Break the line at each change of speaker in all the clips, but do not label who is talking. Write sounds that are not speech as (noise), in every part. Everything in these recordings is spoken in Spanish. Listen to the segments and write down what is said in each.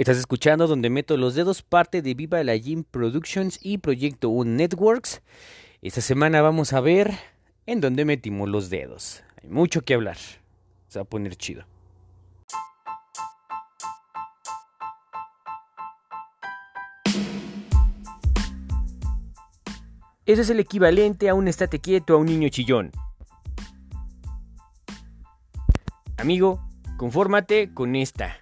Estás escuchando Donde Meto los Dedos, parte de Viva la Gym Productions y Proyecto Un Networks. Esta semana vamos a ver en dónde metimos los dedos. Hay mucho que hablar. Se va a poner chido. Ese es el equivalente a un estate quieto a un niño chillón. Amigo, confórmate con esta.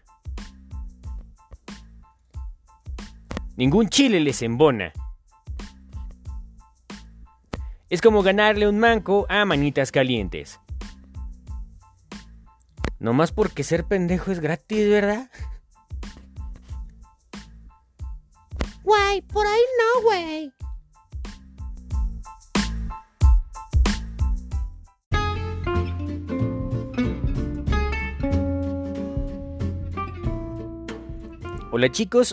Ningún chile les embona. Es como ganarle un manco a manitas calientes. No más porque ser pendejo es gratis, ¿verdad?
Güey, por ahí no, güey.
Hola chicos,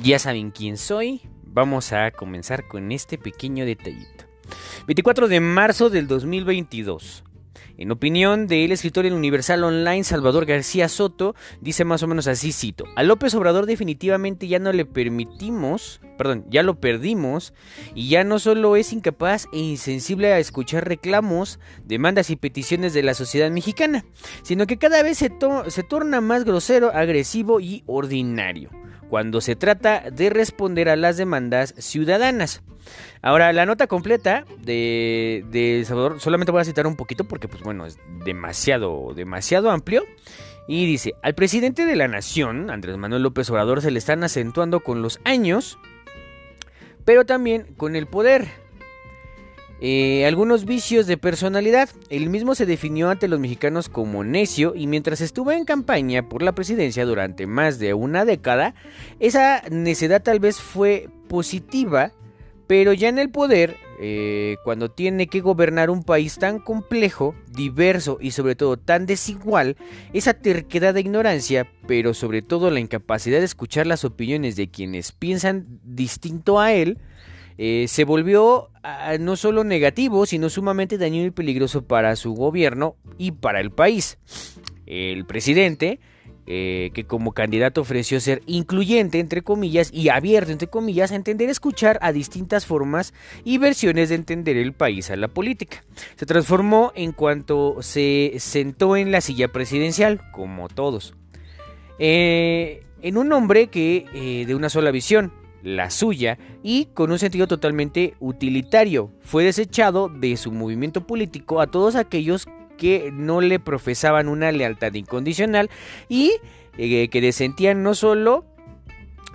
ya saben quién soy. Vamos a comenzar con este pequeño detallito. 24 de marzo del 2022. En opinión del escritor en Universal Online Salvador García Soto, dice más o menos así, cito, a López Obrador definitivamente ya no le permitimos, perdón, ya lo perdimos, y ya no solo es incapaz e insensible a escuchar reclamos, demandas y peticiones de la sociedad mexicana, sino que cada vez se, se torna más grosero, agresivo y ordinario cuando se trata de responder a las demandas ciudadanas. Ahora, la nota completa de, Salvador, solamente voy a citar un poquito porque, pues bueno, es demasiado, demasiado amplio. Y dice, al presidente de la nación, Andrés Manuel López Obrador, se le están acentuando con los años, pero también con el poder. Eh, algunos vicios de personalidad. El mismo se definió ante los mexicanos como necio y mientras estuvo en campaña por la presidencia durante más de una década, esa necedad tal vez fue positiva, pero ya en el poder, eh, cuando tiene que gobernar un país tan complejo, diverso y sobre todo tan desigual, esa terquedad de ignorancia, pero sobre todo la incapacidad de escuchar las opiniones de quienes piensan distinto a él, eh, se volvió ah, no solo negativo, sino sumamente dañino y peligroso para su gobierno y para el país. El presidente, eh, que como candidato ofreció ser incluyente, entre comillas, y abierto, entre comillas, a entender, escuchar a distintas formas y versiones de entender el país a la política. Se transformó en cuanto se sentó en la silla presidencial, como todos. Eh, en un hombre que de una sola visión, la suya, y con un sentido totalmente utilitario. Fue desechado de su movimiento político a todos aquellos que no le profesaban una lealtad incondicional y eh, que desentían no solo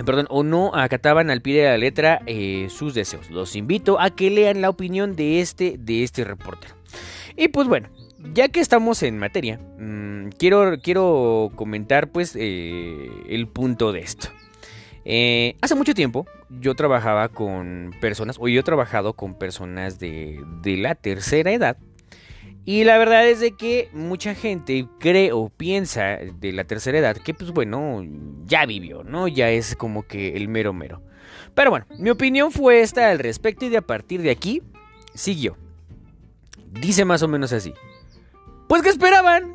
perdón, o no acataban al pie de la letra eh, sus deseos. Los invito a que lean la opinión de este, de este reportero. Y pues bueno, ya que estamos en materia, mmm, quiero, quiero comentar pues eh, el punto de esto. Eh, hace mucho tiempo yo trabajaba con personas, o yo he trabajado con personas de, la tercera edad. Y la verdad es de que mucha gente cree o piensa de la tercera edad que pues bueno, ya vivió, ¿no? Ya es como que el mero mero. Pero bueno, mi opinión fue esta al respecto y de a partir de aquí siguió. Dice más o menos así. Pues que esperaban.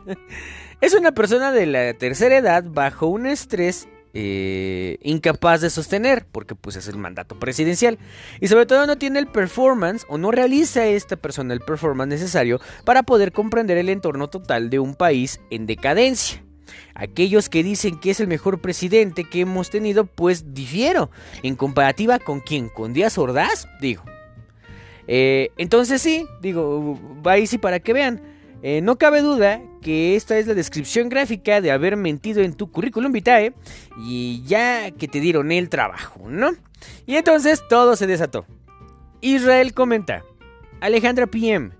(laughs) es una persona de la tercera edad bajo un estrés eh, incapaz de sostener, porque pues es el mandato presidencial. Y sobre todo no tiene el performance o no realiza esta persona el performance necesario para poder comprender el entorno total de un país en decadencia. Aquellos que dicen que es el mejor presidente que hemos tenido, pues difiero. En comparativa con quién, con Díaz Ordaz, digo. Eh, entonces sí, digo, ahí sí para que vean. Eh, no cabe duda que esta es la descripción gráfica de haber mentido en tu currículum vitae y ya que te dieron el trabajo, ¿no? Y entonces todo se desató. Israel comenta, Alejandra PM,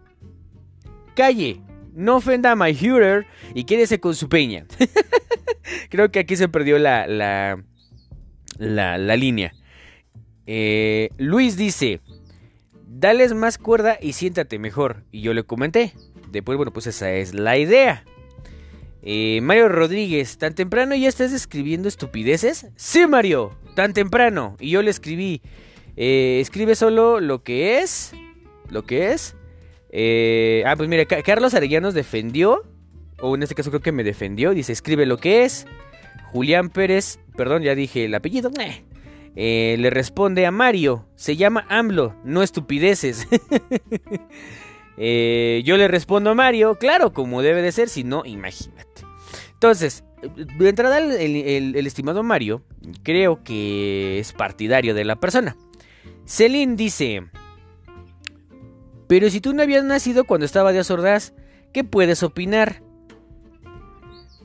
calle, no ofenda a my Führer y quédese con su peña. (laughs) Creo que aquí se perdió la, la, la, línea. Eh, Luis dice, dales más cuerda y siéntate mejor. Y yo le comenté, Después, bueno, pues esa es la idea. Eh, Mario Rodríguez, ¿tan temprano ya estás escribiendo estupideces? Sí, Mario, tan temprano. Y yo le escribí, eh, escribe solo lo que es, lo que es. Eh, ah, pues mire, Carlos Arellanos defendió, o en este caso creo que me defendió, dice, escribe lo que es. Julián Pérez, perdón, ya dije el apellido, le responde a Mario, se llama AMLO, no estupideces. (laughs) Eh, yo le respondo a Mario, claro, como debe de ser, si no, imagínate. Entonces, de entrada el, estimado Mario, creo que es partidario de la persona. Celine dice, pero si tú no habías nacido cuando estaba de Azordaz, ¿qué puedes opinar?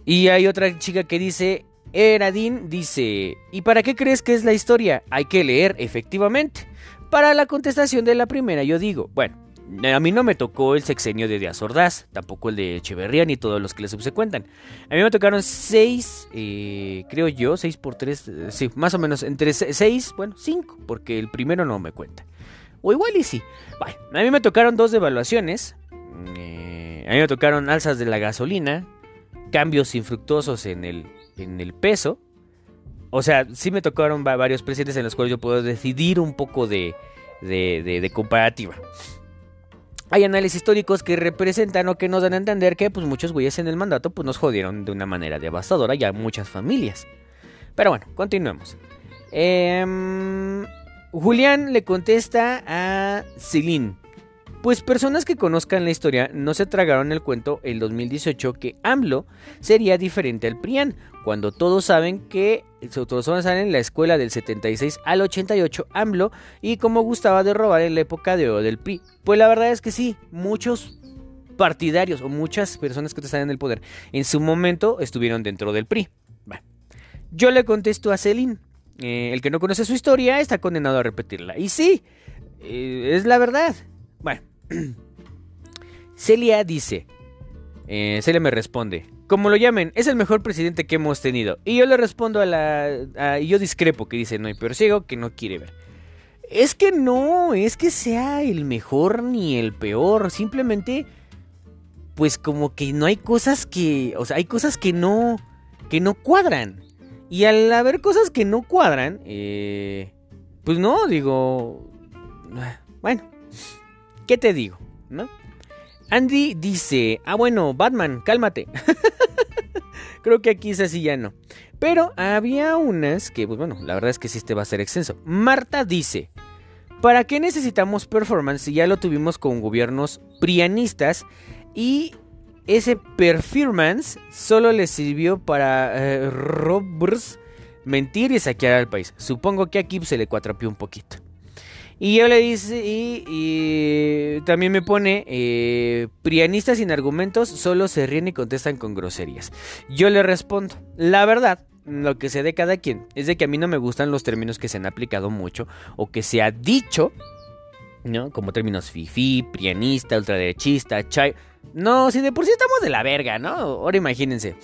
Y hay otra chica que dice, Eradin dice, ¿y para qué crees que es la historia? Hay que leer, efectivamente. Para la contestación de la primera, yo digo, bueno, a mí no me tocó el sexenio de Díaz Ordaz, tampoco el de Echeverría ni todos los que le subsecuentan. A mí me tocaron seis, eh, creo yo, seis por tres, eh, sí, más o menos, entre seis, bueno, cinco, porque el primero no me cuenta. O igual y sí. Bueno, a mí me tocaron dos devaluaciones. Eh, a mí me tocaron alzas de la gasolina, cambios infructuosos en el en el peso. O sea, sí me tocaron varios presidentes en los cuales yo puedo decidir un poco de, de, comparativa. Hay análisis históricos que representan o que nos dan a entender que pues, muchos güeyes en el mandato pues, nos jodieron de una manera devastadora ya muchas familias. Pero bueno, continuemos. Em, Julián le contesta a Celine. Pues personas que conozcan la historia no se tragaron el cuento el 2018 que AMLO sería diferente al PRIAN, cuando todos saben que todos saben en la escuela del 76 al 88 AMLO y cómo gustaba de robar en la época de oro del PRI. Pues la verdad es que sí, muchos partidarios o muchas personas que están en el poder en su momento estuvieron dentro del PRI. Yo le contesto a Celine, eh, el que no conoce su historia está condenado a repetirla. Y sí, eh, es la verdad. Bueno, (clears throat) Celia dice, eh, Celia me responde, como lo llamen, es el mejor presidente que hemos tenido. Y yo le respondo a la... y yo discrepo, que dice, no hay peor ciego que no quiere ver. Es que no, es que sea el mejor ni el peor, simplemente... Pues como que no hay cosas que... O sea, hay cosas que no... Que no cuadran. Y al haber cosas que no cuadran, eh, pues no, digo... Bueno, ¿Qué te digo? ¿No? Andy dice, ah bueno, Batman, cálmate. (laughs) Creo que aquí es así ya no. Pero había unas que, pues bueno, la verdad es que sí este va a ser extenso. Marta dice, ¿para qué necesitamos performance si ya lo tuvimos con gobiernos prianistas y ese performance solo le sirvió para eh, mentir y saquear al país? Supongo que aquí se le cuatrapió un poquito. Y yo le dice, y, también me pone, eh, prianistas sin argumentos solo se ríen y contestan con groserías. Yo le respondo, la verdad, lo que sé de cada quien es de que a mí no me gustan los términos que se han aplicado mucho o que se ha dicho, ¿no? Como términos fifi, prianista, ultraderechista, chay. No, si de por sí estamos de la verga, ¿no? Ahora imagínense.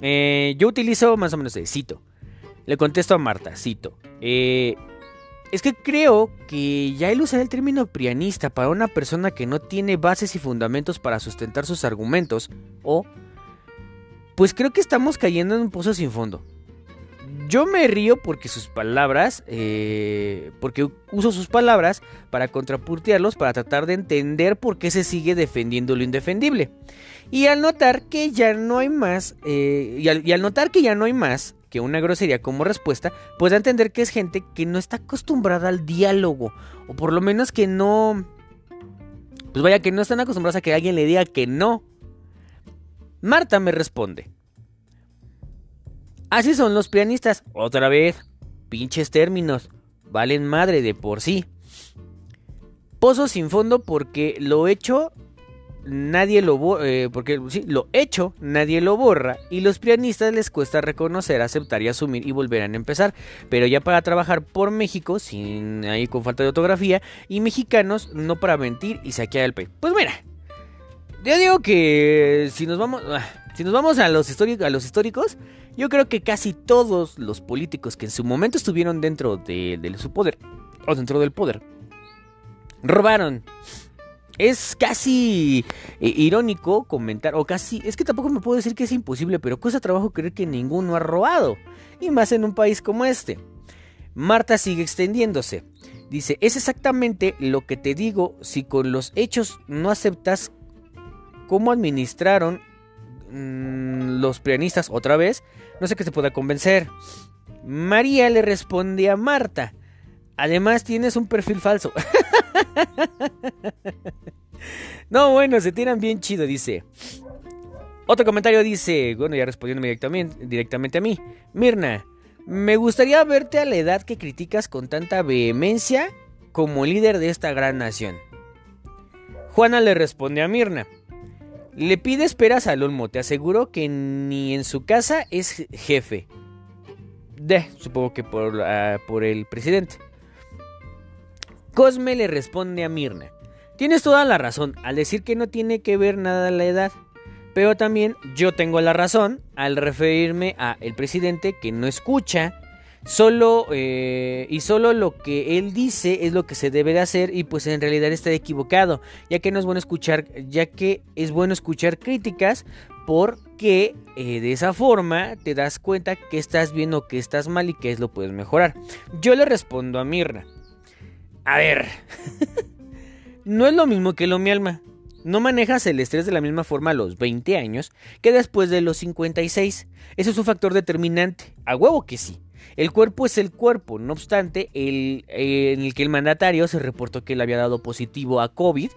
Eh, yo utilizo más o menos de cito. Le contesto a Marta, cito. Eh, es que creo que ya el usar el término prianista para una persona que no tiene bases y fundamentos para sustentar sus argumentos, o... Pues creo que estamos cayendo en un pozo sin fondo. Yo me río porque sus palabras, eh, porque uso sus palabras para contrapuntearlos, para tratar de entender por qué se sigue defendiendo lo indefendible. Y al notar que ya no hay más, eh, y, al, y al notar que ya no hay más, que una grosería como respuesta, pues entender que es gente que no está acostumbrada al diálogo, o por lo menos que no... Pues vaya, que no están acostumbrados a que alguien le diga que no. Marta me responde. Así son los pianistas. Otra vez. Pinches términos. Valen madre de por sí. Pozo sin fondo porque lo hecho nadie lo borra, eh, porque lo hecho nadie lo borra y los pianistas les cuesta reconocer, aceptar y asumir y volverán a empezar, pero ya para trabajar por México sin ahí con falta de ortografía y mexicanos no para mentir y saquear el país. Pues mira, yo digo que si nos vamos ah, si nos vamos a los históricos yo creo que casi todos los políticos que en su momento estuvieron dentro de, de su poder o dentro del poder robaron es casi eh, irónico comentar, o casi, es que tampoco me puedo decir que es imposible, pero cuesta trabajo creer que ninguno ha robado, y más en un país como este. Marta sigue extendiéndose. Dice, es exactamente lo que te digo si con los hechos no aceptas cómo administraron, mm, los prianistas otra vez, no sé qué se pueda convencer. María le responde a Marta. Además tienes un perfil falso. (laughs) no, bueno, se tiran bien chido, dice. Otro comentario dice, bueno, ya respondiendo directamente, a mí. Mirna, me gustaría verte a la edad que criticas con tanta vehemencia como líder de esta gran nación. Juana le responde a Mirna. Le pide esperas al Olmo, te aseguro que ni en su casa es jefe. De, supongo que por, ah, por el presidente. Cosme le responde a Mirna. Tienes toda la razón al decir que no tiene que ver nada la edad. Pero también yo tengo la razón al referirme a el presidente que no escucha solo eh, y solo lo que él dice es lo que se debe de hacer y pues en realidad está equivocado ya que no es bueno escuchar ya que es bueno escuchar críticas porque eh, de esa forma te das cuenta que estás bien o que estás mal y que es lo puedes mejorar yo le respondo a Mirna a ver (laughs) no es lo mismo que lo mi alma no manejas el estrés de la misma forma a los 20 años que después de los 56. Eso es un factor determinante. A huevo que sí. El cuerpo es el cuerpo, no obstante, el, en el que el mandatario se reportó que le había dado positivo a COVID,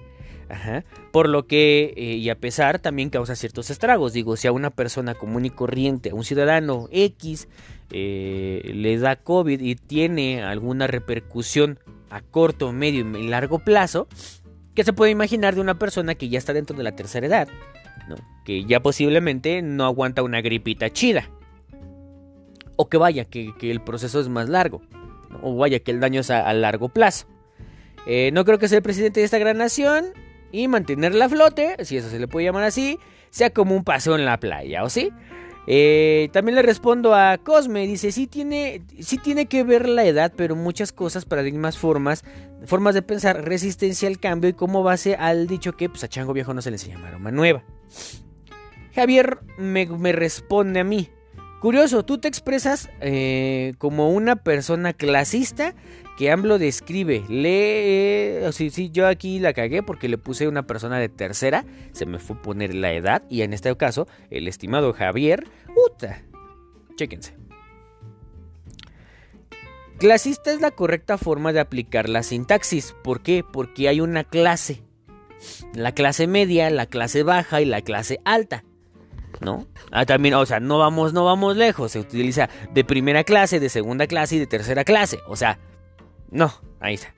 por lo que, eh, y a pesar, también causa ciertos estragos. Digo, si a una persona común y corriente, a un ciudadano X, eh, le da COVID y tiene alguna repercusión a corto, medio y largo plazo, ¿qué se puede imaginar de una persona que ya está dentro de la tercera edad? Que ya posiblemente no aguanta una gripita chida. O que vaya, que, el proceso es más largo. O vaya, que el daño es a, largo plazo. Eh, no creo que sea el presidente de esta gran nación y mantenerla a flote, si eso se le puede llamar así, sea como un paseo en la playa, ¿o sí? Eh, también le respondo a Cosme, dice, sí tiene, sí tiene que ver la edad, pero muchas cosas, paradigmas, formas, formas de pensar, resistencia al cambio y como base al dicho que pues, a Chango Viejo no se le enseña maroma nueva. Javier me, me responde a mí, Curioso, tú te expresas eh, como una persona clasista que AMLO describe. Lee. Sí, sí, yo aquí la cagué porque le puse una persona de tercera. Se me fue poner la edad. Y en este caso, el estimado Javier. Uta. Chéquense. Clasista es la correcta forma de aplicar la sintaxis. ¿Por qué? Porque hay una clase. La clase media, la clase baja y la clase alta. ¿No? Ah, también, o sea, no vamos, no vamos lejos. Se utiliza de primera clase, de segunda clase y de tercera clase. O sea, no, ahí está.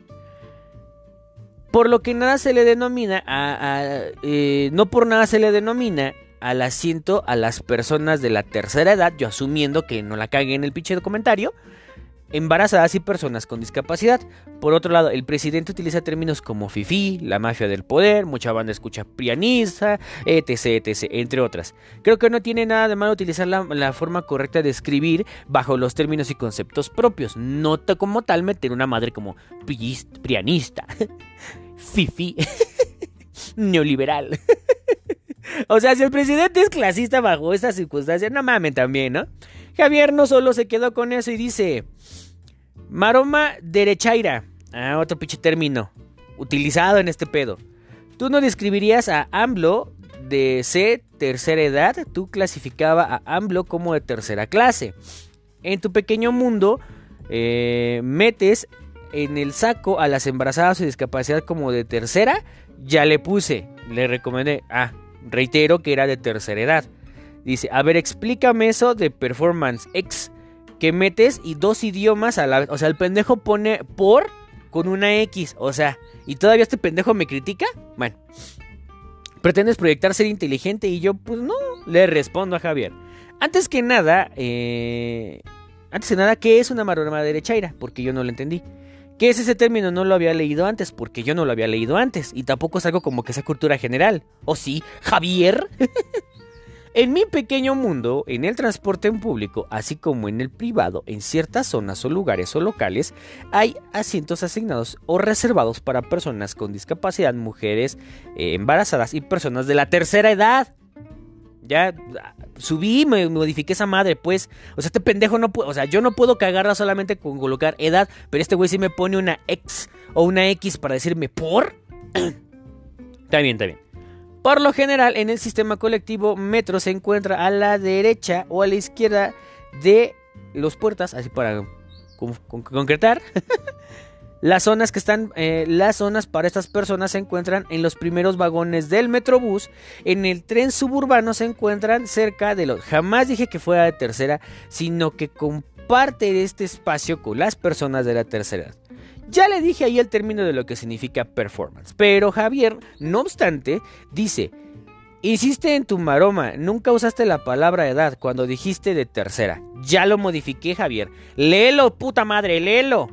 Por lo que nada se le denomina a, eh, no por nada se le denomina al asiento a las personas de la tercera edad, yo asumiendo que no la cague en el pinche comentario, embarazadas y personas con discapacidad. Por otro lado, el presidente utiliza términos como FIFI, la mafia del poder, mucha banda escucha pianista, etc, etc, entre otras. Creo que no tiene nada de malo utilizar la, forma correcta de escribir bajo los términos y conceptos propios. Nota como tal meter una madre como pianista, (laughs) FIFI, (laughs) neoliberal. (laughs) o sea, si el presidente es clasista bajo estas circunstancias, no mamen también, ¿no? Javier no solo se quedó con eso y dice, maroma derechaira, ah, otro pinche término, utilizado en este pedo. Tú no describirías a AMLO de C, tercera edad, tú clasificaba a AMLO como de tercera clase. En tu pequeño mundo, eh, metes en el saco a las embarazadas y discapacidad como de tercera, ya le puse, le recomendé, ah, reitero que era de tercera edad. Dice, a ver, explícame eso de performance X que metes y dos idiomas a la vez. O sea, el pendejo pone por con una X. O sea, ¿y todavía este pendejo me critica? Bueno. Pretendes proyectar ser inteligente y yo, pues no, le respondo a Javier. Antes que nada, eh, antes de nada, ¿qué es una maroma derechaira? Porque yo no lo entendí. ¿Qué es ese término? No lo había leído antes, porque yo no lo había leído antes. Y tampoco es algo como que sea cultura general. ¿O sí? ¿Javier? (laughs) En mi pequeño mundo, en el transporte en público, así como en el privado, en ciertas zonas o lugares o locales, hay asientos asignados o reservados para personas con discapacidad, mujeres eh, embarazadas y personas de la tercera edad. Ya subí, me modifiqué esa madre, pues. O sea, este pendejo no puede. O sea, yo no puedo cagarla solamente con colocar edad. Pero este güey sí me pone una X o una X para decirme por. (clears throat) está bien, está bien. Por lo general, en el sistema colectivo, metro se encuentra a la derecha o a la izquierda de los puertas, así para concretar. (laughs) Las zonas que están, eh, las zonas para estas personas se encuentran en los primeros vagones del Metrobús. En el tren suburbano se encuentran cerca de los. Jamás dije que fuera de tercera, sino que comparte este espacio con las personas de la tercera. Ya le dije ahí el término de lo que significa performance, pero Javier, no obstante, dice. Hiciste en tu maroma, nunca usaste la palabra edad cuando dijiste de tercera. Ya lo modifiqué, Javier. Léelo, puta madre, léelo.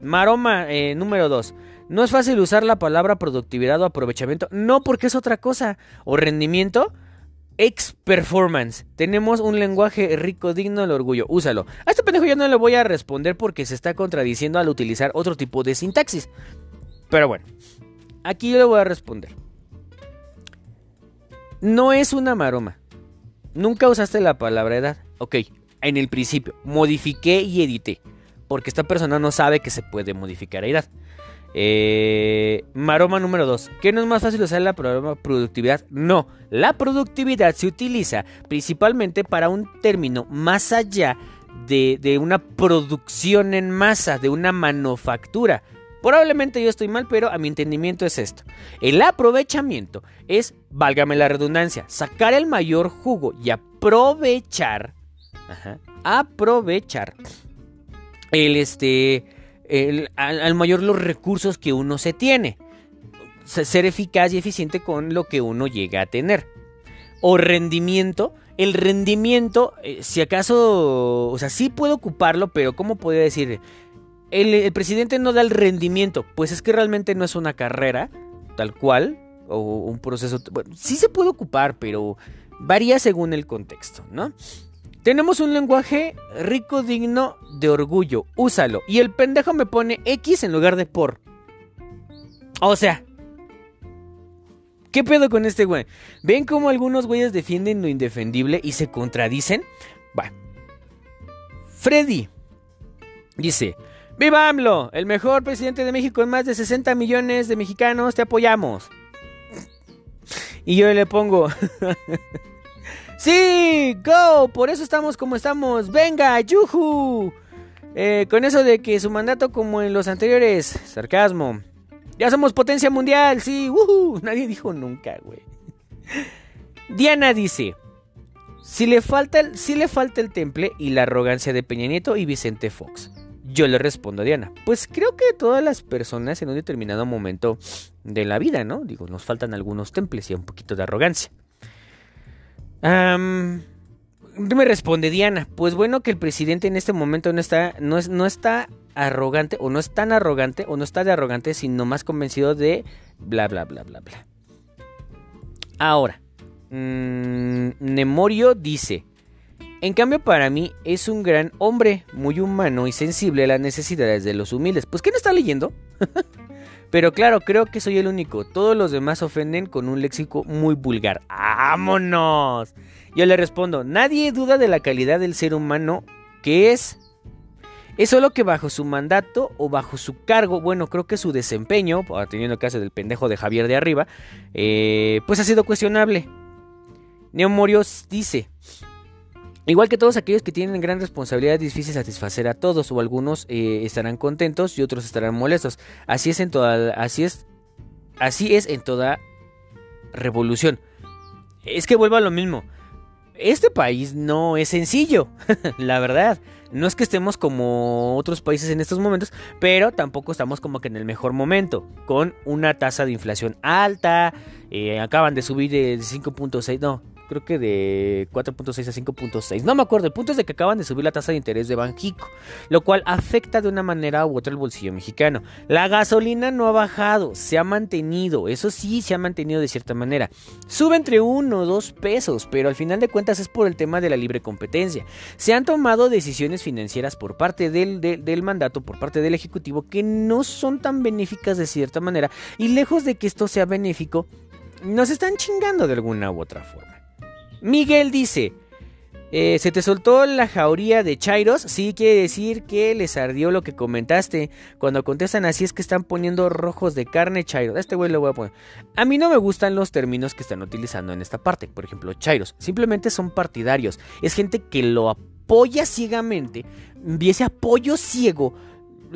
Maroma eh, número 2. No es fácil usar la palabra productividad o aprovechamiento. No, porque es otra cosa. O rendimiento. Ex performance. Tenemos un lenguaje rico, digno del orgullo. Úsalo. A este pendejo yo no le voy a responder porque se está contradiciendo al utilizar otro tipo de sintaxis. Pero bueno, aquí yo le voy a responder. No es una maroma. Nunca usaste la palabra edad. Ok, en el principio. Modifiqué y edité porque esta persona no sabe que se puede modificar a edad. Eh, maroma número 2. ¿Qué no es más fácil usar la productividad? No, la productividad se utiliza principalmente para un término más allá de, de una producción en masa, de una manufactura. Probablemente yo estoy mal, pero a mi entendimiento es esto. El aprovechamiento es, válgame la redundancia, sacar el mayor jugo y aprovechar. Ajá, aprovechar el este al, mayor los recursos que uno se tiene. Ser eficaz y eficiente con lo que uno llega a tener. O rendimiento. El rendimiento, eh, si acaso, o sea, sí puedo ocuparlo, pero ¿cómo podría decir? El, presidente no da el rendimiento, pues es que realmente no es una carrera, tal cual, o un proceso. Sí se puede ocupar, pero varía según el contexto, ¿no? Tenemos un lenguaje rico, digno de orgullo. Úsalo. Y el pendejo me pone X en lugar de por. O sea. ¿Qué pedo con este güey? ¿Ven cómo algunos güeyes defienden lo indefendible y se contradicen? Va. Freddy dice: ¡Viva AMLO! El mejor presidente de México en más de 60 millones de mexicanos. Te apoyamos. Y yo le pongo. (laughs) Sí, go, por eso estamos como estamos. Venga, yuhu. Eh, con eso de que su mandato como en los anteriores, sarcasmo. Ya somos potencia mundial, sí, uh (laughs) Nadie dijo nunca, güey. Diana dice, si le, falta el, si le falta el temple y la arrogancia de Peña Nieto y Vicente Fox. Yo le respondo a Diana, pues creo que todas las personas en un determinado momento de la vida, ¿no? Digo, nos faltan algunos temples y un poquito de arrogancia me responde Diana, pues bueno que el presidente en este momento no está, no, es, no está arrogante o no es tan arrogante o no está de arrogante, sino más convencido de bla bla bla bla bla. Ahora, mmm, Nemorio dice, en cambio para mí es un gran hombre, muy humano y sensible a las necesidades de los humildes. Pues ¿qué no está leyendo? (laughs) Pero claro, creo que soy el único. Todos los demás ofenden con un léxico muy vulgar. ¡Vámonos! Yo le respondo, nadie duda de la calidad del ser humano que es. Es solo que bajo su mandato o bajo su cargo, bueno, creo que su desempeño, teniendo caso del pendejo de Javier de arriba, eh, pues ha sido cuestionable. Neomorios dice, Igual que todos aquellos que tienen gran responsabilidad es difícil satisfacer a todos o algunos eh, estarán contentos y otros estarán molestos. Así es en toda así es así es en toda revolución. Es que vuelvo a lo mismo. Este país no es sencillo, (laughs) la verdad. No es que estemos como otros países en estos momentos, pero tampoco estamos como que en el mejor momento, con una tasa de inflación alta, eh, acaban de subir de 5.6, no, creo que de 4.6 a 5.6. No me acuerdo, el punto es de que acaban de subir la tasa de interés de Banjico, lo cual afecta de una manera u otra el bolsillo mexicano. La gasolina no ha bajado, se ha mantenido, eso sí se ha mantenido de cierta manera. Sube entre 1 o 2 pesos, pero al final de cuentas es por el tema de la libre competencia. Se han tomado decisiones financieras por parte del, del mandato, por parte del Ejecutivo, que no son tan benéficas de cierta manera, y lejos de que esto sea benéfico, nos están chingando de alguna u otra forma. Miguel dice, Eh, se te soltó la jauría de Chairos. Sí, quiere decir que les ardió lo que comentaste. Cuando contestan así es que están poniendo rojos de carne Chairos. Este güey lo voy a poner. A mí no me gustan los términos que están utilizando en esta parte. Por ejemplo, Chairos. Simplemente son partidarios. Es gente que lo apoya ciegamente. Y ese apoyo ciego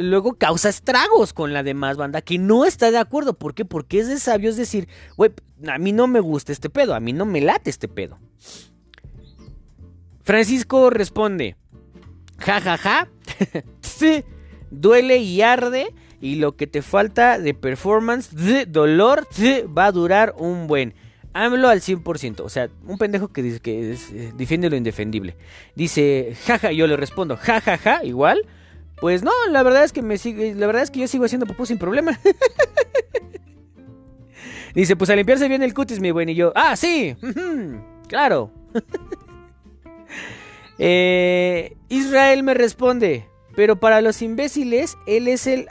luego causa estragos con la demás banda que no está de acuerdo. ¿Por qué? Porque es de sabios decir, güey, a mí no me gusta este pedo. A mí no me late este pedo. Francisco responde, ja ja ja, (laughs) duele y arde y lo que te falta de performance, de dolor, va a durar un buen. Hámelo al 100%. O sea, un pendejo que dice que eh, defiende lo indefendible. Dice, jaja, yo le respondo, jajaja, ja, ja, igual. Pues no, la verdad es que me sigue, la verdad es que yo sigo haciendo popó sin problema. (laughs) dice, pues a limpiarse bien el cutis, mi buen. Y yo, ah, sí, claro. (laughs) Eh, Israel me responde, pero para los imbéciles, él es, el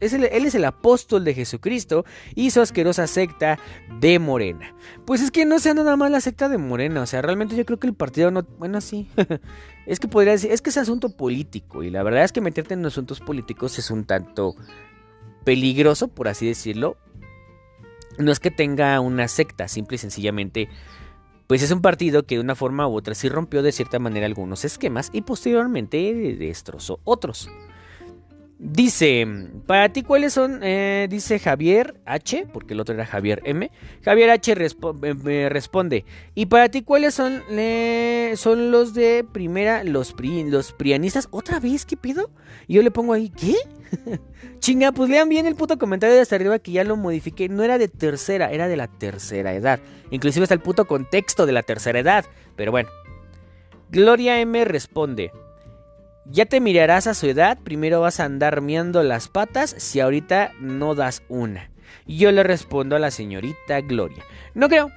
él es el apóstol de Jesucristo y su asquerosa secta de Morena. Pues es que no sea nada más la secta de Morena, o sea, realmente yo creo que el partido no... Bueno, sí. (laughs) es que podría decir, es que es asunto político y la verdad es que meterte en asuntos políticos es un tanto peligroso, por así decirlo. No es que tenga una secta, simple y sencillamente pues es un partido que de una forma u otra sí rompió de cierta manera algunos esquemas y posteriormente destrozó otros. Dice, para ti cuáles son, eh, dice Javier H, porque el otro era Javier M. Javier H me responde, y para ti cuáles son, son los de primera, los, los prianistas, otra vez, ¿qué pido? Y yo le pongo ahí, ¿qué? (laughs) Chinga, pues lean bien el puto comentario de hasta arriba que ya lo modifiqué, no era de tercera, era de la tercera edad. Inclusive está el puto contexto de la tercera edad, pero bueno. Gloria M responde, ya te mirarás a su edad, primero vas a andar miando las patas si ahorita no das una. Yo le respondo a la señorita Gloria. No creo.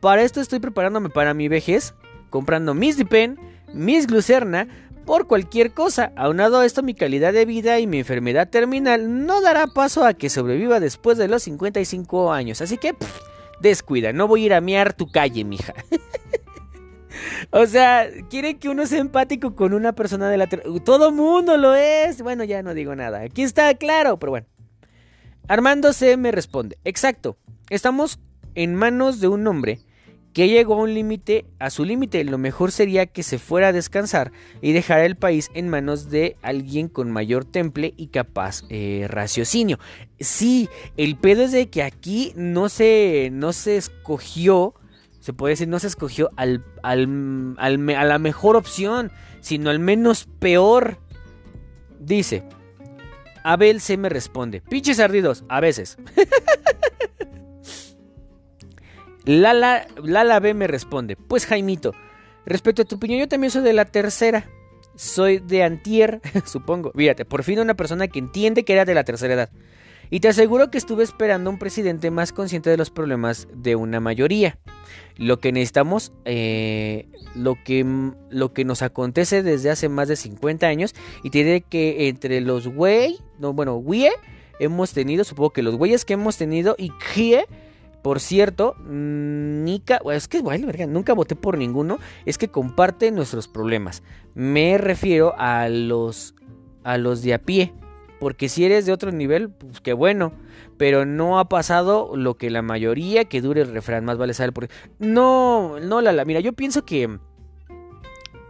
Para esto estoy preparándome para mi vejez, comprando mis Dipen, mis Glucerna, por cualquier cosa. Aunado a esto, mi calidad de vida y mi enfermedad terminal no dará paso a que sobreviva después de los 55 años. Así que, descuida, no voy a ir a miar tu calle, mija. (laughs) O sea, quiere que uno sea empático con una persona de la... Todo mundo lo es. Bueno, ya no digo nada. Aquí está claro, pero bueno. Armando C me responde. Exacto. Estamos en manos de un hombre que llegó a un límite, a su límite. Lo mejor sería que se fuera a descansar y dejara el país en manos de alguien con mayor temple y capaz eh, raciocinio. Sí, el pedo es de que aquí no se, no se escogió se puede decir, no se escogió al, al, a la mejor opción, sino al menos peor. Dice, Abel se me responde, pinches ardidos, a veces. (laughs) Lala, Lala B me responde, pues Jaimito, respecto a tu opinión, yo también soy de la tercera. Soy de antier, (laughs) supongo. Fíjate, por fin una persona que entiende que era de la tercera edad. Y te aseguro que estuve esperando un presidente más consciente de los problemas de una mayoría. Lo que necesitamos, eh, lo, que, lo que nos acontece desde hace más de 50 años, y tiene que entre los güey, no, bueno, güey, hemos tenido, supongo que los güeyes que hemos tenido, y que, por cierto, Nica, es que, bueno, nunca voté por ninguno, es que comparte nuestros problemas. Me refiero a los, a los de a pie porque si eres de otro nivel, pues qué bueno. Pero no ha pasado lo que la mayoría que dure el refrán. Más vale saber por No, no, la, Mira, yo pienso que.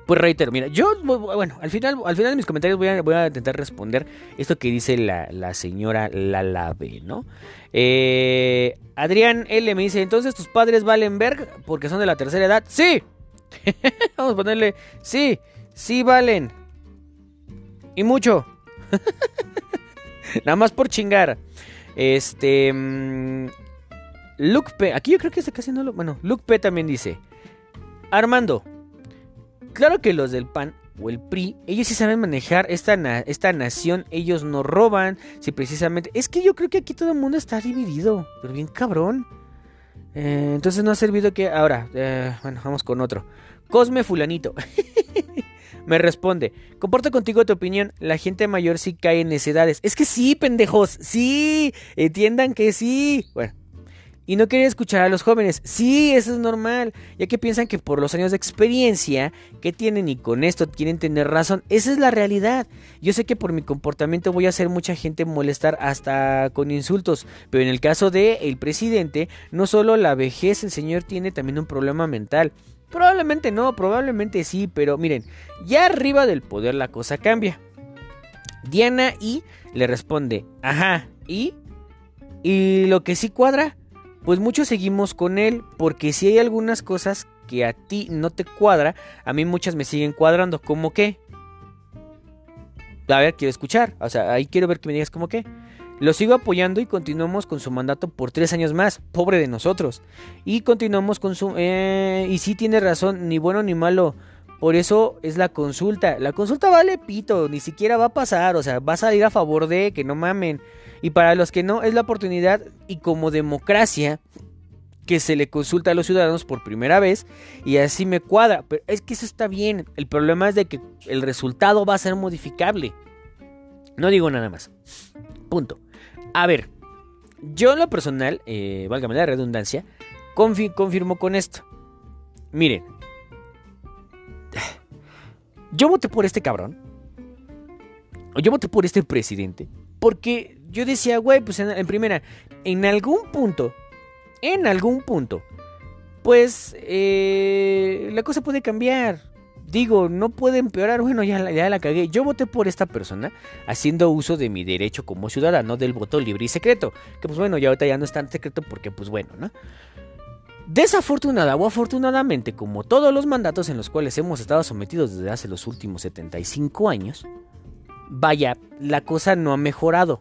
Pues reitero, mira, yo, bueno, al final, al final de mis comentarios voy a, voy a intentar responder esto que dice la, la señora Lalabe, ¿no? Eh, Adrián L me dice, entonces tus padres valen ver porque son de la tercera edad. Sí. (laughs) Vamos a ponerle, sí, sí valen. Y mucho. (laughs) Nada más por chingar. Este. Mm, Luke P. Aquí yo creo que está casi no lo. Bueno, Luke P también dice: Armando. Claro que los del PAN o el PRI, ellos sí saben manejar esta, esta nación. Ellos no roban. Si precisamente. Es que yo creo que aquí todo el mundo está dividido. Pero bien cabrón. Eh, entonces no ha servido que. Ahora, eh, bueno, vamos con otro. Cosme Fulanito. (laughs) Me responde, comporto contigo tu opinión, la gente mayor sí cae en necedades. Es que sí, pendejos, sí, entiendan que sí. Bueno. y no quieren escuchar a los jóvenes. Sí, eso es normal, ya que piensan que por los años de experiencia que tienen y con esto quieren tener razón. Esa es la realidad. Yo sé que por mi comportamiento voy a hacer mucha gente molestar hasta con insultos, pero en el caso de el presidente, no solo la vejez, el señor tiene también un problema mental. Probablemente no, probablemente sí, pero miren, ya arriba del poder la cosa cambia. Diana y le responde, ajá, ¿y? ¿Y lo que sí cuadra? pues muchos seguimos con él, porque si hay algunas cosas que a ti no te cuadra, a mí muchas me siguen cuadrando, ¿cómo qué? A ver, quiero escuchar, o sea, ahí quiero ver que me digas cómo qué. Lo sigo apoyando y continuamos con su mandato por tres años más, pobre de nosotros. Y continuamos con su... Eh, y sí tiene razón, ni bueno ni malo. Por eso es la consulta. La consulta vale pito, ni siquiera va a pasar, o sea, va a salir a favor de que no mamen. Y para los que no, es la oportunidad y como democracia que se le consulta a los ciudadanos por primera vez y así me cuadra. Pero es que eso está bien. El problema es de que el resultado va a ser modificable. No digo nada más. Punto. A ver, yo en lo personal, eh, la redundancia, confirmo con esto. Miren, (sighs) yo voté por este cabrón. O yo voté por este presidente. Porque yo decía, güey, pues en, primera, en algún punto, en algún punto, pues eh, la cosa puede cambiar. Digo, no puede empeorar. Bueno, ya, ya la cagué. Yo voté por esta persona haciendo uso de mi derecho como ciudadano del voto libre y secreto. Que pues bueno, ya ahorita ya no es tan secreto porque pues bueno, ¿no? Desafortunada o afortunadamente, como todos los mandatos en los cuales hemos estado sometidos desde hace los últimos 75 años, vaya, la cosa no ha mejorado.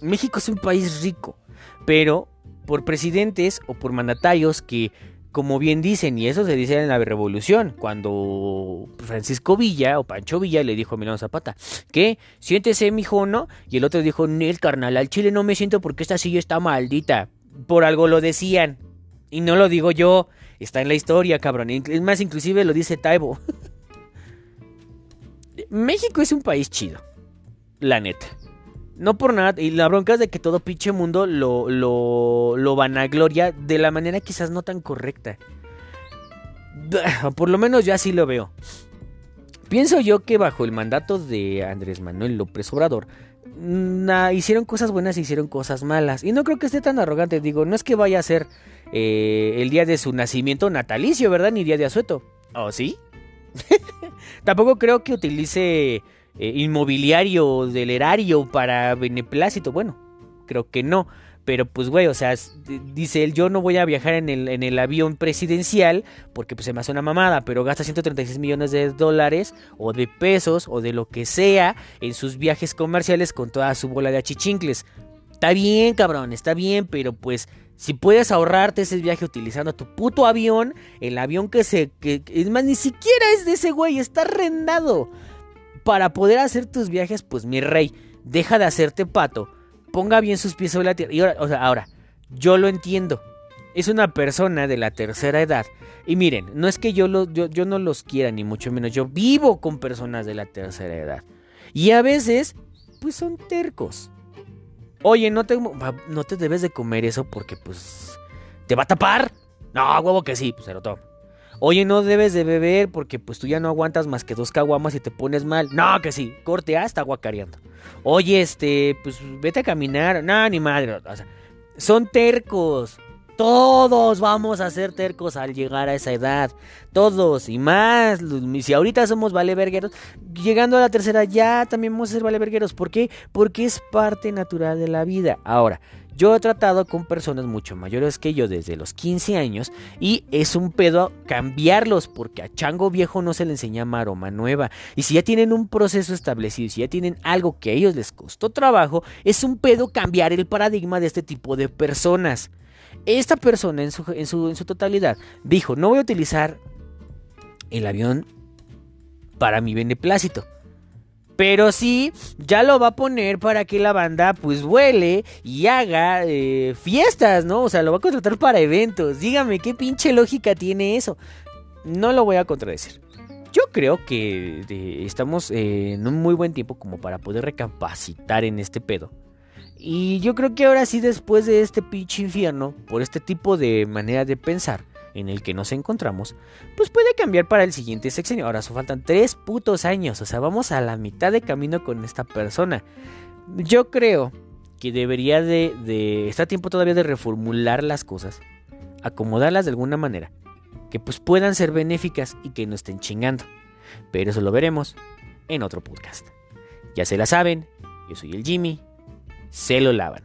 México es un país rico, pero por presidentes o por mandatarios que, como bien dicen, y eso se dice en la revolución, cuando Francisco Villa o Pancho Villa le dijo a Milano Zapata, que siéntese mijo, ¿no? Y el otro dijo, el carnal, al chile no me siento porque esta silla está maldita. Por algo lo decían. Y no lo digo yo, está en la historia, cabrón. Es más, inclusive lo dice Taibo. (laughs) México es un país chido, la neta. No por nada, y la bronca es de que todo pinche mundo lo, lo, lo vanagloria de la manera quizás no tan correcta. Por lo menos yo así lo veo. Pienso yo que bajo el mandato de Andrés Manuel López Obrador, hicieron cosas buenas y hicieron cosas malas. Y no creo que esté tan arrogante, digo, no es que vaya a ser eh, el día de su nacimiento natalicio, ¿verdad? Ni día de asueto. ¿Oh, sí? (laughs) Tampoco creo que utilice eh, inmobiliario del erario para beneplácito. Bueno, creo que no. Pero pues, güey, o sea, dice él, yo no voy a viajar en el, en el avión presidencial porque pues se me hace una mamada, pero gasta 136 millones de dólares o de pesos o de lo que sea en sus viajes comerciales con toda su bola de achichincles. Está bien, cabrón, está bien, pero pues si puedes ahorrarte ese viaje utilizando tu puto avión, el avión que se... Que, es más, ni siquiera es de ese güey, está arrendado para poder hacer tus viajes, pues mi rey, deja de hacerte pato, ponga bien sus pies sobre la tierra. Y ahora, o sea, ahora, yo lo entiendo. Es una persona de la tercera edad. Y miren, no es que yo, lo, yo, no los quiera, ni mucho menos. Yo vivo con personas de la tercera edad. Y a veces, pues son tercos. Oye, no te, no te debes de comer eso porque, pues, te va a tapar. No, huevo que sí, pues se lo tomo. Oye, no debes de beber porque pues tú ya no aguantas más que dos caguamas y te pones mal. No, que sí, corte A está guacareando. Oye, este, pues vete a caminar. No, ni madre. O sea, son tercos. Todos vamos a ser tercos al llegar a esa edad. Todos y más. Si ahorita somos valevergueros, llegando a la tercera ya también vamos a ser valevergueros. ¿Por qué? Porque es parte natural de la vida. Ahora, yo he tratado con personas mucho mayores que yo desde los 15 años y es un pedo cambiarlos porque a chango viejo no se le enseña maroma nueva. Y si ya tienen un proceso establecido, si ya tienen algo que a ellos les costó trabajo, es un pedo cambiar el paradigma de este tipo de personas. Esta persona en su, totalidad dijo, no voy a utilizar el avión para mi beneplácito pero sí, ya lo va a poner para que la banda pues vuele y haga eh, fiestas, ¿no? O sea, lo va a contratar para eventos. Dígame, ¿qué pinche lógica tiene eso? No lo voy a contradecir. Yo creo que estamos en un muy buen tiempo como para poder recapacitar en este pedo. Y yo creo que ahora sí, después de este pinche infierno, por este tipo de manera de pensar en el que nos encontramos, pues puede cambiar para el siguiente sexenio. Ahora, solo faltan tres putos años, o sea, vamos a la mitad de camino con esta persona. Yo creo que debería de, de está tiempo todavía de reformular las cosas, acomodarlas de alguna manera, que pues puedan ser benéficas y que no estén chingando. Pero eso lo veremos en otro podcast. Ya se la saben, yo soy el Jimmy, se lo lavan.